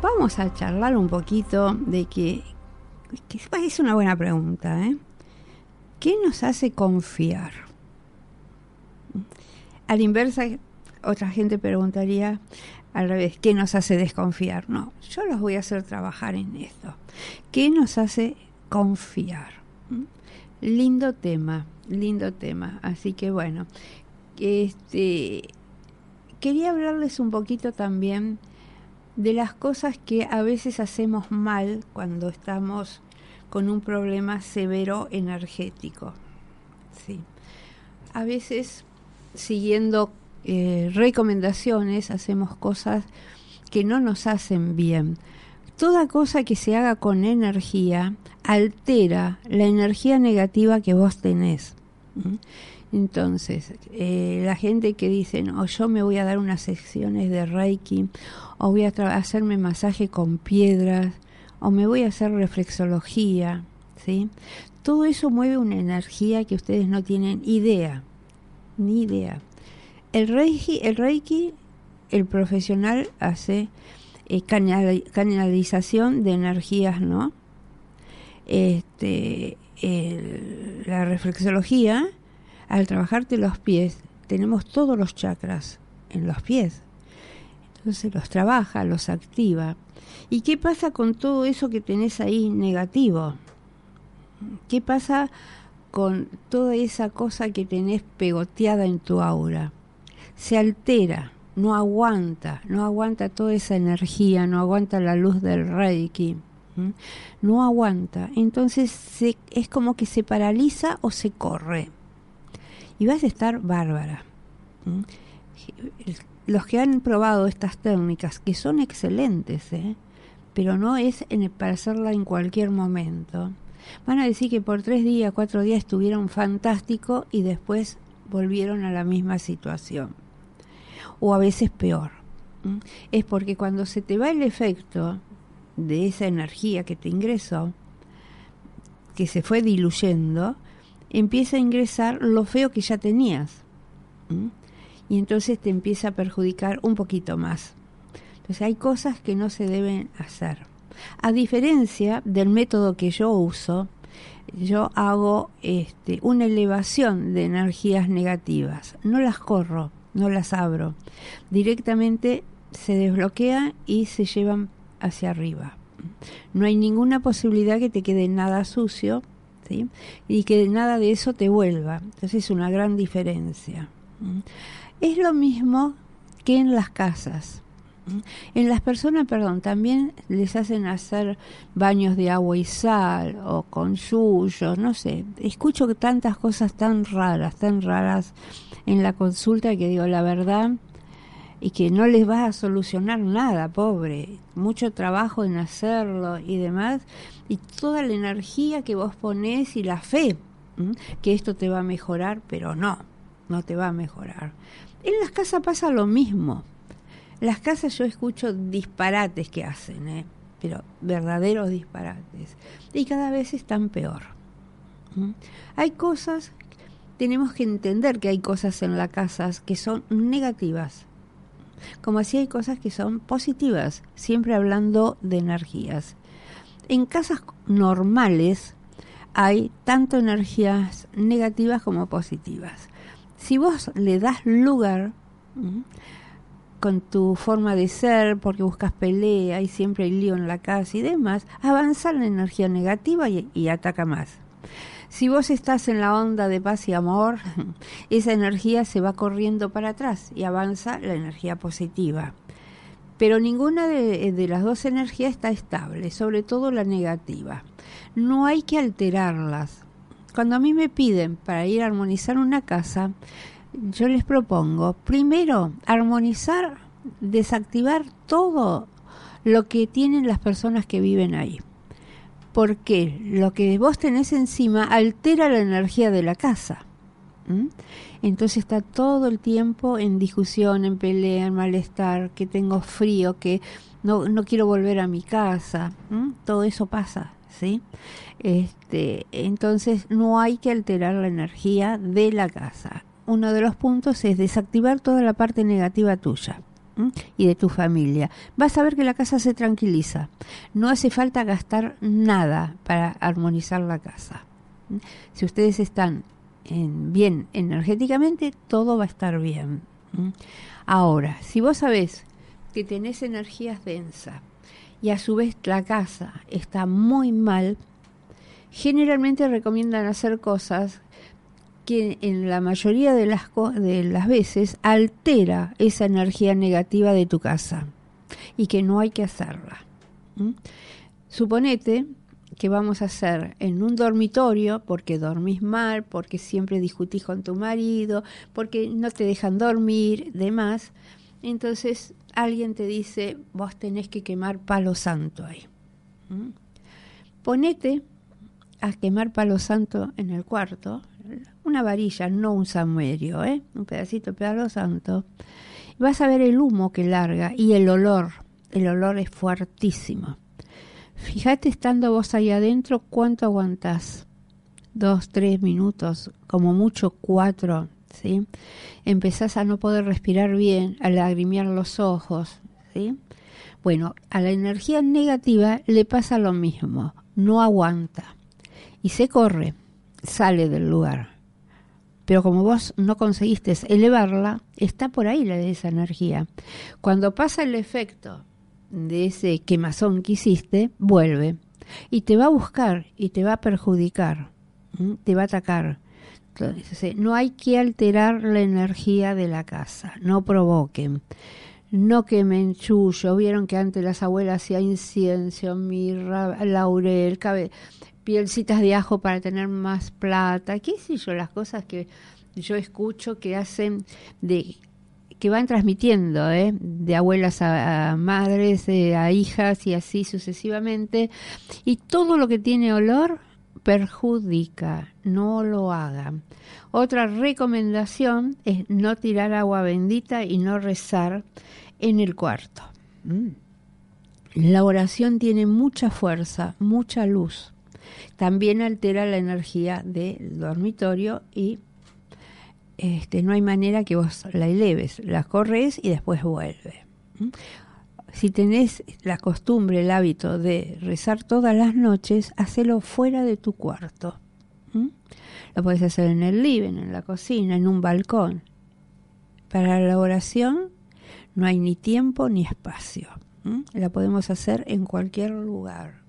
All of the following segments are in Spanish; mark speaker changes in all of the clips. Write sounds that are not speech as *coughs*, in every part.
Speaker 1: Vamos a charlar un poquito de que, es una buena pregunta, ¿eh? ¿Qué nos hace confiar? A la inversa, otra gente preguntaría al revés, ¿qué nos hace desconfiar? No, yo los voy a hacer trabajar en esto. ¿Qué nos hace confiar? Lindo tema, lindo tema. Así que bueno, este, quería hablarles un poquito también de las cosas que a veces hacemos mal cuando estamos con un problema severo energético. Sí. A veces, siguiendo eh, recomendaciones, hacemos cosas que no nos hacen bien. Toda cosa que se haga con energía altera la energía negativa que vos tenés. Entonces, eh, la gente que dice, no, yo me voy a dar unas secciones de Reiki, o voy a hacerme masaje con piedras, o me voy a hacer reflexología, ¿sí? Todo eso mueve una energía que ustedes no tienen idea, ni idea. El Reiki, el, Reiki, el profesional hace eh, canalización de energías, ¿no? Este, la reflexología, al trabajarte los pies, tenemos todos los chakras en los pies. Entonces los trabaja, los activa. ¿Y qué pasa con todo eso que tenés ahí negativo? ¿Qué pasa con toda esa cosa que tenés pegoteada en tu aura? Se altera, no aguanta, no aguanta toda esa energía, no aguanta la luz del Reiki, no aguanta. Entonces se, es como que se paraliza o se corre. Y vas a estar bárbara los que han probado estas técnicas, que son excelentes, ¿eh? pero no es para hacerla en cualquier momento, van a decir que por tres días, cuatro días estuvieron fantástico y después volvieron a la misma situación. O a veces peor. Es porque cuando se te va el efecto de esa energía que te ingresó, que se fue diluyendo, empieza a ingresar lo feo que ya tenías y entonces te empieza a perjudicar un poquito más. Entonces hay cosas que no se deben hacer. A diferencia del método que yo uso, yo hago este, una elevación de energías negativas. No las corro, no las abro. Directamente se desbloquean y se llevan hacia arriba. No hay ninguna posibilidad que te quede nada sucio ¿sí? y que nada de eso te vuelva. Entonces es una gran diferencia. Es lo mismo que en las casas. En las personas, perdón, también les hacen hacer baños de agua y sal o con yuyos, no sé. Escucho tantas cosas tan raras, tan raras en la consulta que digo la verdad y que no les va a solucionar nada, pobre. Mucho trabajo en hacerlo y demás. Y toda la energía que vos ponés y la fe que esto te va a mejorar, pero no, no te va a mejorar. En las casas pasa lo mismo. Las casas yo escucho disparates que hacen, ¿eh? pero verdaderos disparates. Y cada vez están peor. Hay cosas, tenemos que entender que hay cosas en las casas que son negativas. Como así hay cosas que son positivas, siempre hablando de energías. En casas normales hay tanto energías negativas como positivas si vos le das lugar con tu forma de ser, porque buscas pelea y siempre hay lío en la casa y demás, avanza la energía negativa y, ataca más. Si vos estás en la onda de paz y amor, *laughs* esa energía se va corriendo para atrás y avanza la energía positiva. Pero ninguna de, de, las dos energías está estable, sobre todo la negativa. No hay que alterarlas, cuando a mí me piden para ir a armonizar una casa, yo les propongo primero armonizar, desactivar todo lo que tienen las personas que viven ahí. Porque lo que vos tenés encima altera la energía de la casa. Entonces está todo el tiempo en discusión, en pelea, en malestar, que tengo frío, que no, no quiero volver a mi casa. Todo eso pasa, ¿sí? Este, entonces no hay que alterar la energía de la casa. Uno de los puntos es desactivar toda la parte negativa tuya y de tu familia. Vas a ver que la casa se tranquiliza. No hace falta gastar nada para armonizar la casa. Si ustedes están en bien energéticamente, todo va a estar bien. Ahora, si vos sabés que tenés energías densas y a su vez la casa está muy mal, generalmente recomiendan hacer cosas que en la mayoría de las, de las veces altera esa energía negativa de tu casa y que no hay que hacerla. Suponete que vamos a hacer en un dormitorio porque dormís mal, porque siempre discutís con tu marido, porque no te dejan dormir, demás. Entonces alguien te dice, vos tenés que quemar palo santo ahí. Ponete a quemar palo santo en el cuarto, una varilla, no un samuerio, ¿eh? un pedacito de santo. Vas a ver el humo que larga y el olor. El olor es fuertísimo. Fíjate estando vos ahí adentro cuánto aguantás. Dos, tres minutos, como mucho cuatro, ¿sí? Empezás a no poder respirar bien, a lagrimear los ojos, ¿sí? Bueno, a la energía negativa le pasa lo mismo, no aguanta y se corre, sale del lugar. Pero como vos no conseguiste elevarla, está por ahí la de esa energía. Cuando pasa el efecto de ese quemazón que hiciste, vuelve y te va a buscar y te va a perjudicar, te va a atacar. Entonces, no hay que alterar la energía de la casa, no provoquen, no quemen chullo. Vieron que antes las abuelas hacían incienso, mirra, laurel, cabe pielcitas de ajo para tener más plata, qué sé yo, las cosas que yo escucho que hacen de que van transmitiendo ¿eh? de abuelas a, madres, eh, a hijas y así sucesivamente. Y todo lo que tiene olor perjudica, no lo hagan. Otra recomendación es no tirar agua bendita y no rezar en el cuarto. Mm. La oración tiene mucha fuerza, mucha luz también altera la energía del dormitorio y este, no hay manera que vos la eleves, la corres y después vuelve. Si tenés la costumbre, el hábito de rezar todas las noches, hacelo fuera de tu cuarto. Lo puedes hacer en el living, en la cocina, en un balcón. Para la oración no hay ni tiempo ni espacio. La podemos hacer en cualquier lugar.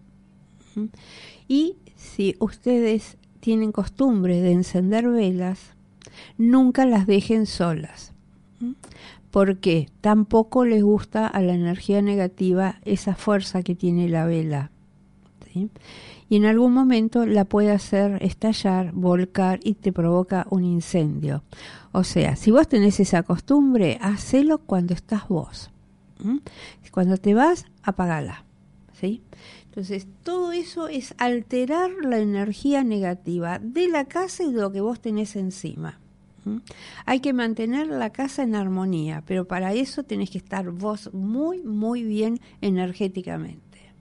Speaker 1: Y si ustedes tienen costumbre de encender velas, nunca las dejen solas. Porque tampoco les gusta a la energía negativa esa fuerza que tiene la vela. Y en algún momento la puede hacer estallar, volcar y te provoca un incendio. O sea, si vos tenés esa costumbre, hacelo cuando estás vos. Cuando te vas, apagala. Entonces, todo eso es alterar la energía negativa de la casa y de lo que vos tenés encima. Hay que mantener la casa en armonía, pero para eso tenés que estar vos muy, muy bien energéticamente.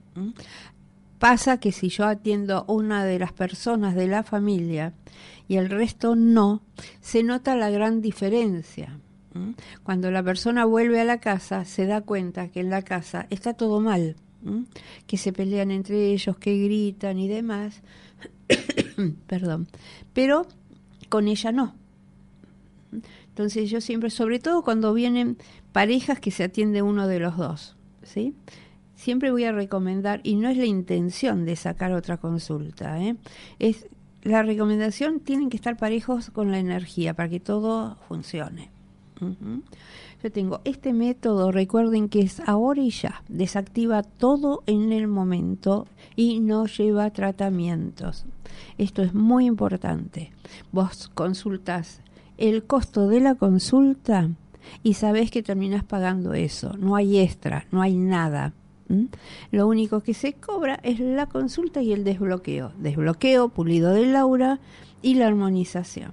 Speaker 1: Pasa que si yo atiendo a una de las personas de la familia y el resto no, se nota la gran diferencia. Cuando la persona vuelve a la casa, se da cuenta que en la casa está todo mal que se pelean entre ellos, que gritan y demás. *coughs* Perdón. Pero con ella no. Entonces yo siempre, sobre todo cuando vienen parejas que se atiende uno de los dos, ¿sí? Siempre voy a recomendar, y no es la intención de sacar otra consulta, ¿eh? es la recomendación, tienen que estar parejos con la energía para que todo funcione. Yo tengo este método, recuerden que es ahora y ya, desactiva todo en el momento y no lleva tratamientos. Esto es muy importante. Vos consultas el costo de la consulta y sabés que terminás pagando eso. No hay extra, no hay nada. Lo único que se cobra es la consulta y el desbloqueo. Desbloqueo, pulido del Laura y la armonización.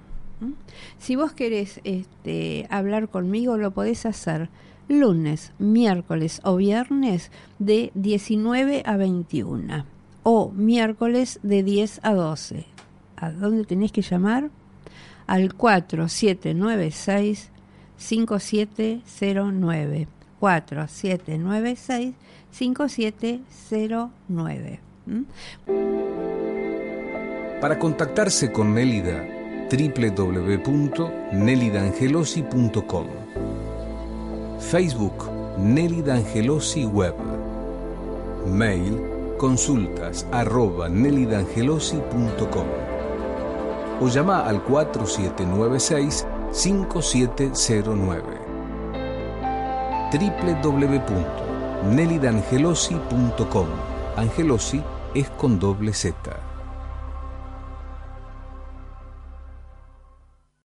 Speaker 1: Si vos querés este, hablar conmigo, lo podés hacer lunes, miércoles o viernes de 19 a 21 o miércoles de 10 a 12. ¿A dónde tenés que llamar? Al 4796 5709. 4796 5709.
Speaker 2: Para contactarse con Nélida, www.nelidangelosi.com Facebook Nélida Angelosi Web. Mail consultas arroba nelidangelosi.com o llama al 4796 5709 www.nelidangelosi.com Angelosi es con doble Z.